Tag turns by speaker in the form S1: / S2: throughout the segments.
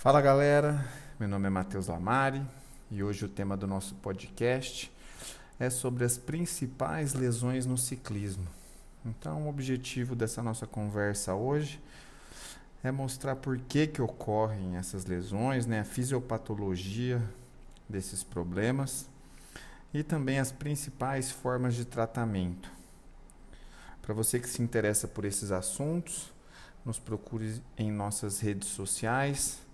S1: Fala galera, meu nome é Matheus Lamari e hoje o tema do nosso podcast é sobre as principais lesões no ciclismo. Então, o objetivo dessa nossa conversa hoje é mostrar por que, que ocorrem essas lesões, né, a fisiopatologia desses problemas e também as principais formas de tratamento. Para você que se interessa por esses assuntos, nos procure em nossas redes sociais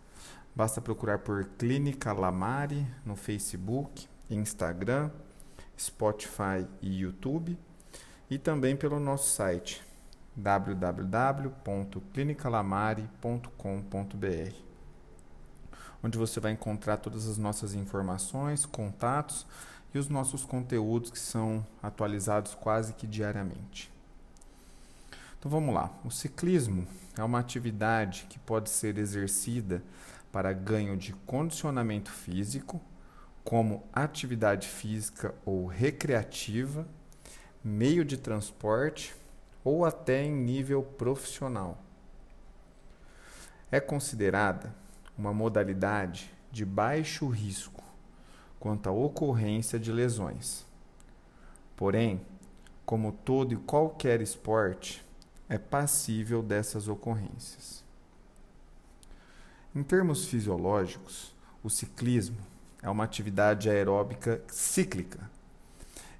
S1: Basta procurar por Clínica Lamari no Facebook, Instagram, Spotify e YouTube e também pelo nosso site www.clinicalamari.com.br, onde você vai encontrar todas as nossas informações, contatos e os nossos conteúdos que são atualizados quase que diariamente. Então vamos lá. O ciclismo é uma atividade que pode ser exercida para ganho de condicionamento físico, como atividade física ou recreativa, meio de transporte ou até em nível profissional. É considerada uma modalidade de baixo risco quanto à ocorrência de lesões. Porém, como todo e qualquer esporte, é passível dessas ocorrências. Em termos fisiológicos, o ciclismo é uma atividade aeróbica cíclica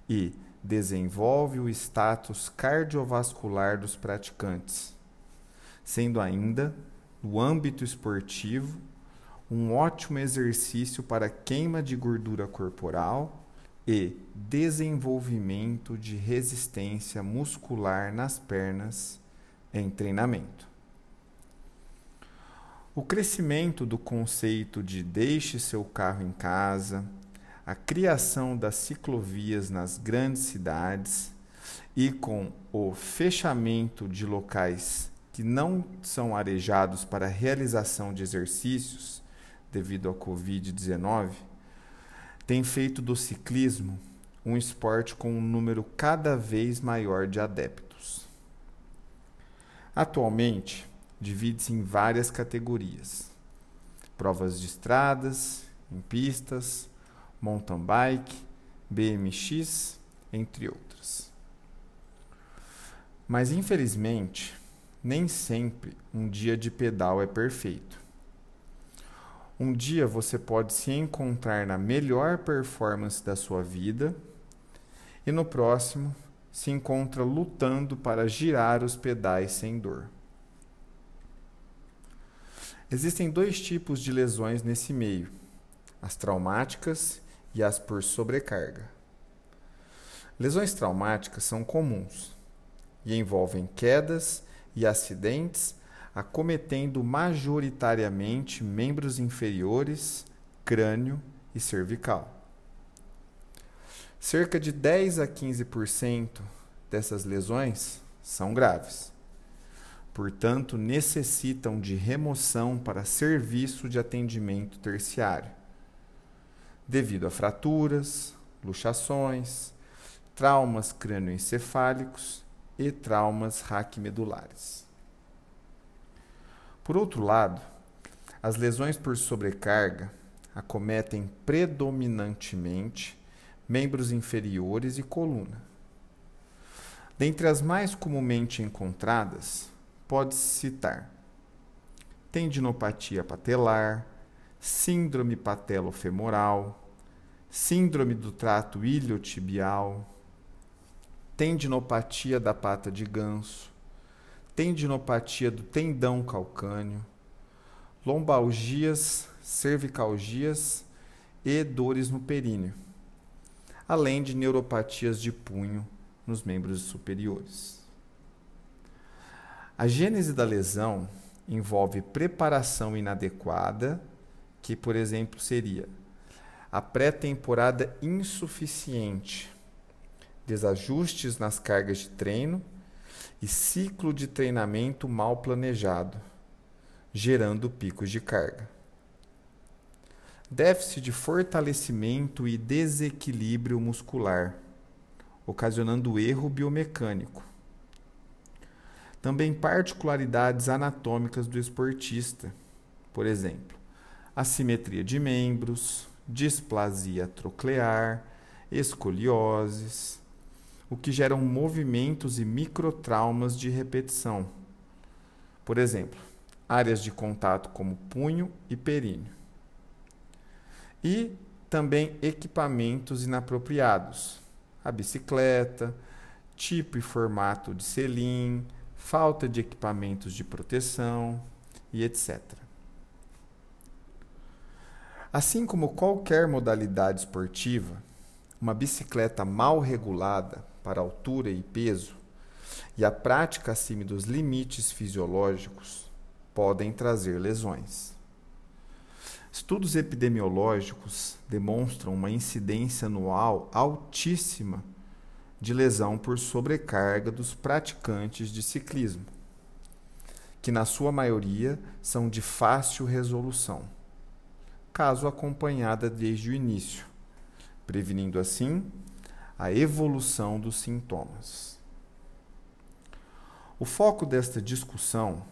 S1: e desenvolve o status cardiovascular dos praticantes, sendo ainda, no âmbito esportivo, um ótimo exercício para queima de gordura corporal e desenvolvimento de resistência muscular nas pernas em treinamento. O crescimento do conceito de deixe seu carro em casa, a criação das ciclovias nas grandes cidades e com o fechamento de locais que não são arejados para a realização de exercícios devido à Covid-19, tem feito do ciclismo um esporte com um número cada vez maior de adeptos. Atualmente, divide-se em várias categorias: provas de estradas, em pistas, mountain bike, BMX, entre outras. Mas infelizmente, nem sempre um dia de pedal é perfeito. Um dia você pode se encontrar na melhor performance da sua vida e no próximo se encontra lutando para girar os pedais sem dor. Existem dois tipos de lesões nesse meio: as traumáticas e as por sobrecarga. Lesões traumáticas são comuns e envolvem quedas e acidentes, acometendo majoritariamente membros inferiores, crânio e cervical. Cerca de 10 a 15% dessas lesões são graves portanto, necessitam de remoção para serviço de atendimento terciário, devido a fraturas, luxações, traumas crânioencefálicos e traumas raquimedulares. Por outro lado, as lesões por sobrecarga acometem predominantemente membros inferiores e coluna. Dentre as mais comumente encontradas, pode-se citar tendinopatia patelar, síndrome patelofemoral, síndrome do trato iliotibial, tendinopatia da pata de ganso, tendinopatia do tendão calcâneo, lombalgias, cervicalgias e dores no períneo, além de neuropatias de punho nos membros superiores. A gênese da lesão envolve preparação inadequada, que, por exemplo, seria a pré-temporada insuficiente, desajustes nas cargas de treino e ciclo de treinamento mal planejado, gerando picos de carga. Déficit de fortalecimento e desequilíbrio muscular, ocasionando erro biomecânico também particularidades anatômicas do esportista. Por exemplo, assimetria de membros, displasia troclear, escolioses, o que geram movimentos e microtraumas de repetição. Por exemplo, áreas de contato como punho e períneo. E também equipamentos inapropriados, a bicicleta, tipo e formato de selim, falta de equipamentos de proteção e etc. Assim como qualquer modalidade esportiva, uma bicicleta mal regulada para altura e peso e a prática acima dos limites fisiológicos podem trazer lesões. Estudos epidemiológicos demonstram uma incidência anual altíssima de lesão por sobrecarga dos praticantes de ciclismo, que na sua maioria são de fácil resolução, caso acompanhada desde o início, prevenindo assim a evolução dos sintomas. O foco desta discussão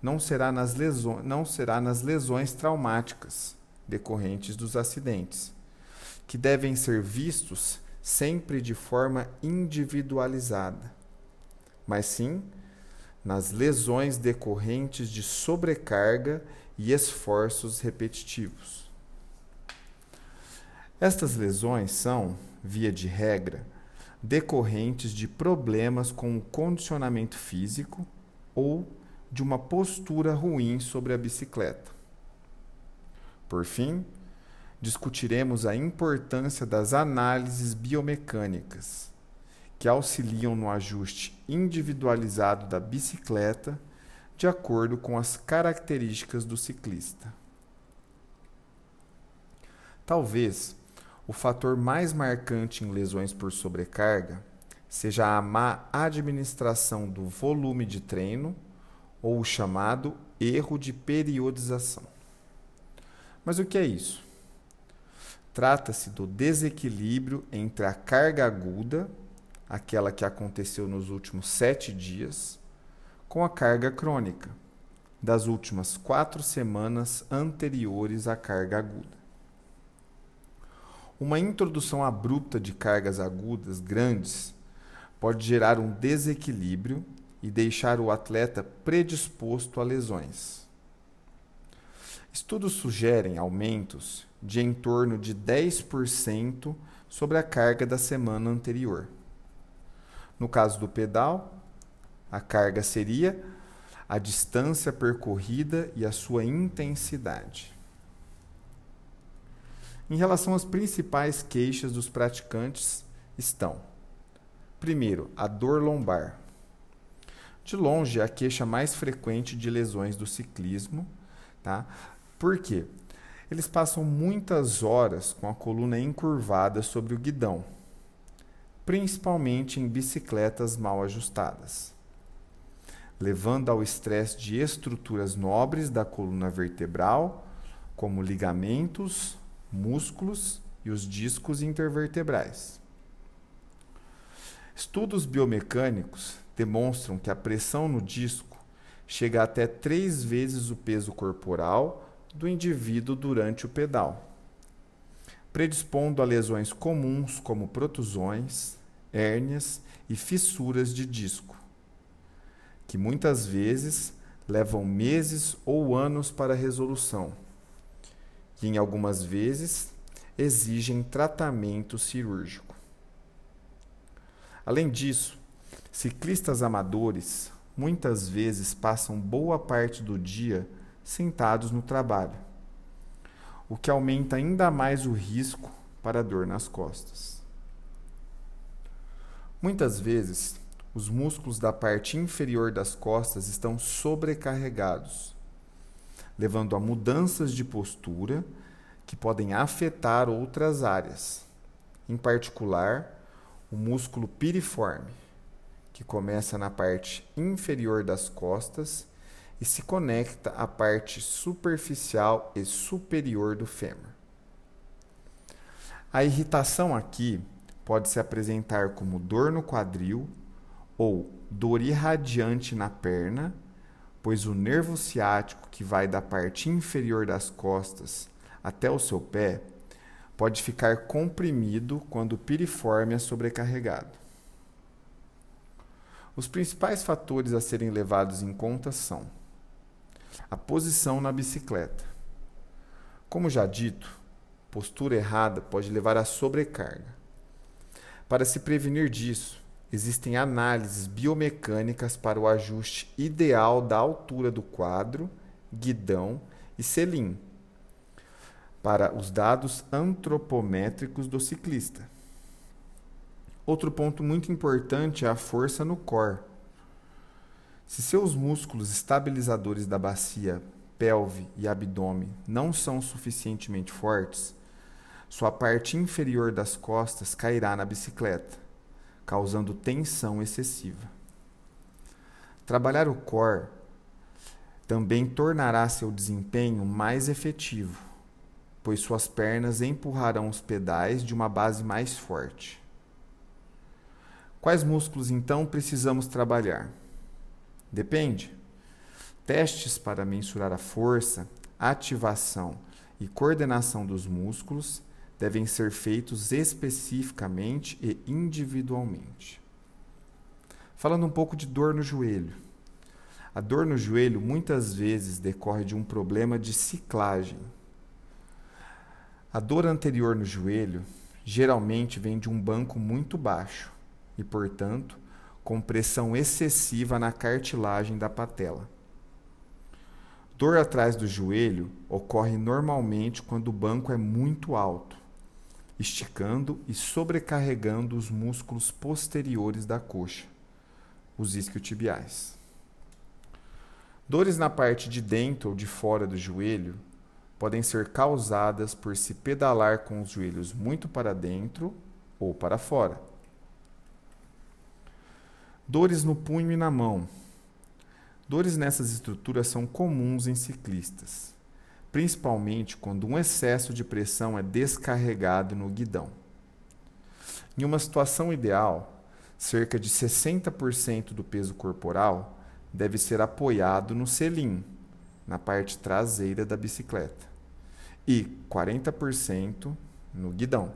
S1: não será nas lesões, não será nas lesões traumáticas decorrentes dos acidentes, que devem ser vistos sempre de forma individualizada, mas sim nas lesões decorrentes de sobrecarga e esforços repetitivos. Estas lesões são, via de regra, decorrentes de problemas com o condicionamento físico ou de uma postura ruim sobre a bicicleta. Por fim, discutiremos a importância das análises biomecânicas, que auxiliam no ajuste individualizado da bicicleta de acordo com as características do ciclista. Talvez o fator mais marcante em lesões por sobrecarga seja a má administração do volume de treino ou o chamado erro de periodização. Mas o que é isso? Trata-se do desequilíbrio entre a carga aguda, aquela que aconteceu nos últimos sete dias, com a carga crônica, das últimas quatro semanas anteriores à carga aguda. Uma introdução abrupta de cargas agudas grandes pode gerar um desequilíbrio e deixar o atleta predisposto a lesões. Estudos sugerem aumentos de em torno de 10% sobre a carga da semana anterior. No caso do pedal, a carga seria a distância percorrida e a sua intensidade. Em relação às principais queixas dos praticantes estão: primeiro, a dor lombar. De longe, é a queixa mais frequente de lesões do ciclismo, tá? Por quê? Eles passam muitas horas com a coluna encurvada sobre o guidão, principalmente em bicicletas mal ajustadas, levando ao estresse de estruturas nobres da coluna vertebral, como ligamentos, músculos e os discos intervertebrais. Estudos biomecânicos demonstram que a pressão no disco chega até três vezes o peso corporal do indivíduo durante o pedal, predispondo a lesões comuns como protusões, hérnias e fissuras de disco, que muitas vezes levam meses ou anos para resolução, e em algumas vezes exigem tratamento cirúrgico. Além disso, ciclistas amadores muitas vezes passam boa parte do dia sentados no trabalho, o que aumenta ainda mais o risco para dor nas costas. Muitas vezes, os músculos da parte inferior das costas estão sobrecarregados, levando a mudanças de postura que podem afetar outras áreas, em particular o músculo piriforme, que começa na parte inferior das costas e se conecta à parte superficial e superior do fêmur. A irritação aqui pode se apresentar como dor no quadril ou dor irradiante na perna, pois o nervo ciático que vai da parte inferior das costas até o seu pé pode ficar comprimido quando o piriforme é sobrecarregado. Os principais fatores a serem levados em conta são a posição na bicicleta. Como já dito, postura errada pode levar à sobrecarga. Para se prevenir disso, existem análises biomecânicas para o ajuste ideal da altura do quadro, guidão e selim para os dados antropométricos do ciclista. Outro ponto muito importante é a força no core. Se seus músculos estabilizadores da bacia, pelve e abdômen não são suficientemente fortes, sua parte inferior das costas cairá na bicicleta, causando tensão excessiva. Trabalhar o core também tornará seu desempenho mais efetivo, pois suas pernas empurrarão os pedais de uma base mais forte. Quais músculos então precisamos trabalhar? Depende. Testes para mensurar a força, ativação e coordenação dos músculos devem ser feitos especificamente e individualmente. Falando um pouco de dor no joelho. A dor no joelho muitas vezes decorre de um problema de ciclagem. A dor anterior no joelho geralmente vem de um banco muito baixo e, portanto, com pressão excessiva na cartilagem da patela. Dor atrás do joelho ocorre normalmente quando o banco é muito alto, esticando e sobrecarregando os músculos posteriores da coxa, os isquiotibiais. Dores na parte de dentro ou de fora do joelho podem ser causadas por se pedalar com os joelhos muito para dentro ou para fora Dores no punho e na mão. Dores nessas estruturas são comuns em ciclistas, principalmente quando um excesso de pressão é descarregado no guidão. Em uma situação ideal, cerca de 60% do peso corporal deve ser apoiado no selim, na parte traseira da bicicleta, e 40% no guidão.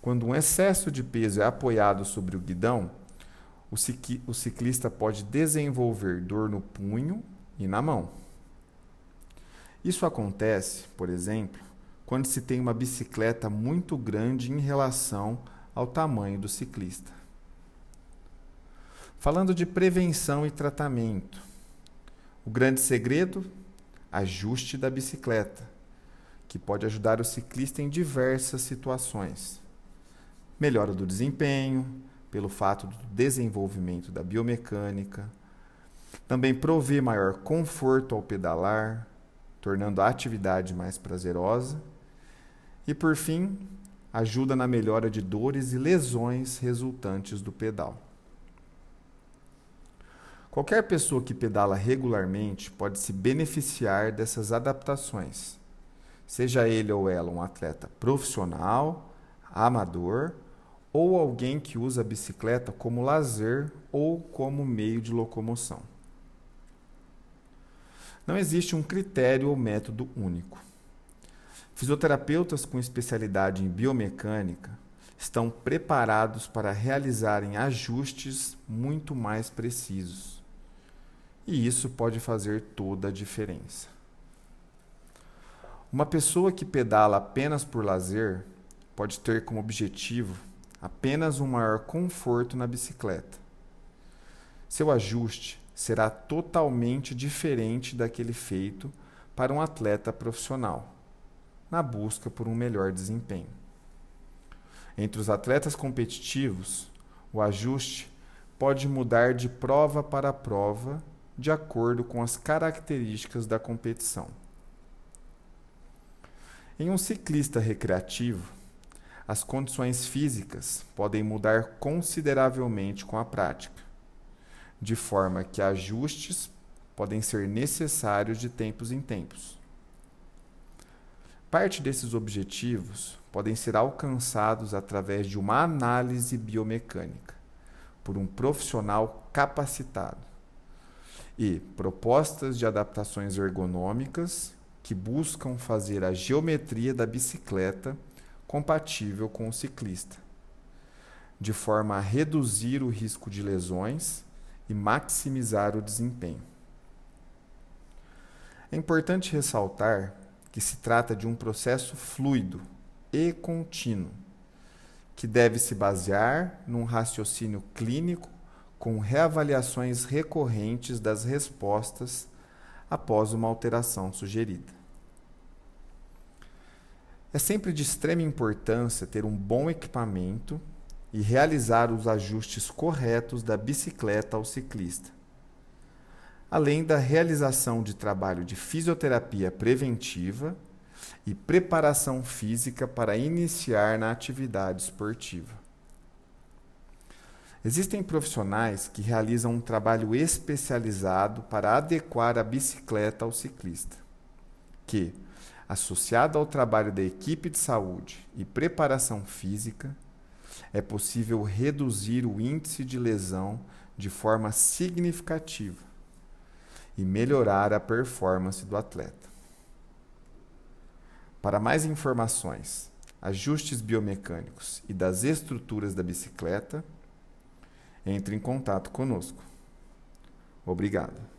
S1: Quando um excesso de peso é apoiado sobre o guidão, o, ciclista pode desenvolver dor no punho e na mão. Isso acontece, por exemplo, quando se tem uma bicicleta muito grande em relação ao tamanho do ciclista. Falando de prevenção e tratamento, o grande segredo? Ajuste da bicicleta, que pode ajudar o ciclista em diversas situações. Melhora do desempenho, pelo fato do desenvolvimento da biomecânica. Também provê maior conforto ao pedalar, tornando a atividade mais prazerosa. E, por fim, ajuda na melhora de dores e lesões resultantes do pedal. Qualquer pessoa que pedala regularmente pode se beneficiar dessas adaptações, seja ele ou ela um atleta profissional, amador ou alguém que usa a bicicleta como lazer ou como meio de locomoção. Não existe um critério ou método único. Fisioterapeutas com especialidade em biomecânica estão preparados para realizarem ajustes muito mais precisos. E isso pode fazer toda a diferença. Uma pessoa que pedala apenas por lazer pode ter como objetivo apenas um maior conforto na bicicleta. Seu ajuste será totalmente diferente daquele feito para um atleta profissional, na busca por um melhor desempenho. Entre os atletas competitivos, o ajuste pode mudar de prova para prova de acordo com as características da competição. Em um ciclista recreativo, as condições físicas podem mudar consideravelmente com a prática, de forma que ajustes podem ser necessários de tempos em tempos. Parte desses objetivos podem ser alcançados através de uma análise biomecânica por um profissional capacitado e propostas de adaptações ergonômicas que buscam fazer a geometria da bicicleta compatível com o ciclista, de forma a reduzir o risco de lesões e maximizar o desempenho. É importante ressaltar que se trata de um processo fluido e contínuo, que deve se basear num raciocínio clínico com reavaliações recorrentes das respostas após uma alteração sugerida. É sempre de extrema importância ter um bom equipamento e realizar os ajustes corretos da bicicleta ao ciclista, além da realização de trabalho de fisioterapia preventiva e preparação física para iniciar na atividade esportiva. Existem profissionais que realizam um trabalho especializado para adequar a bicicleta ao ciclista, que, associado ao trabalho da equipe de saúde e preparação física, é possível reduzir o índice de lesão de forma significativa e melhorar a performance do atleta. Para mais informações, ajustes biomecânicos e das estruturas da bicicleta, entre em contato conosco. Obrigado.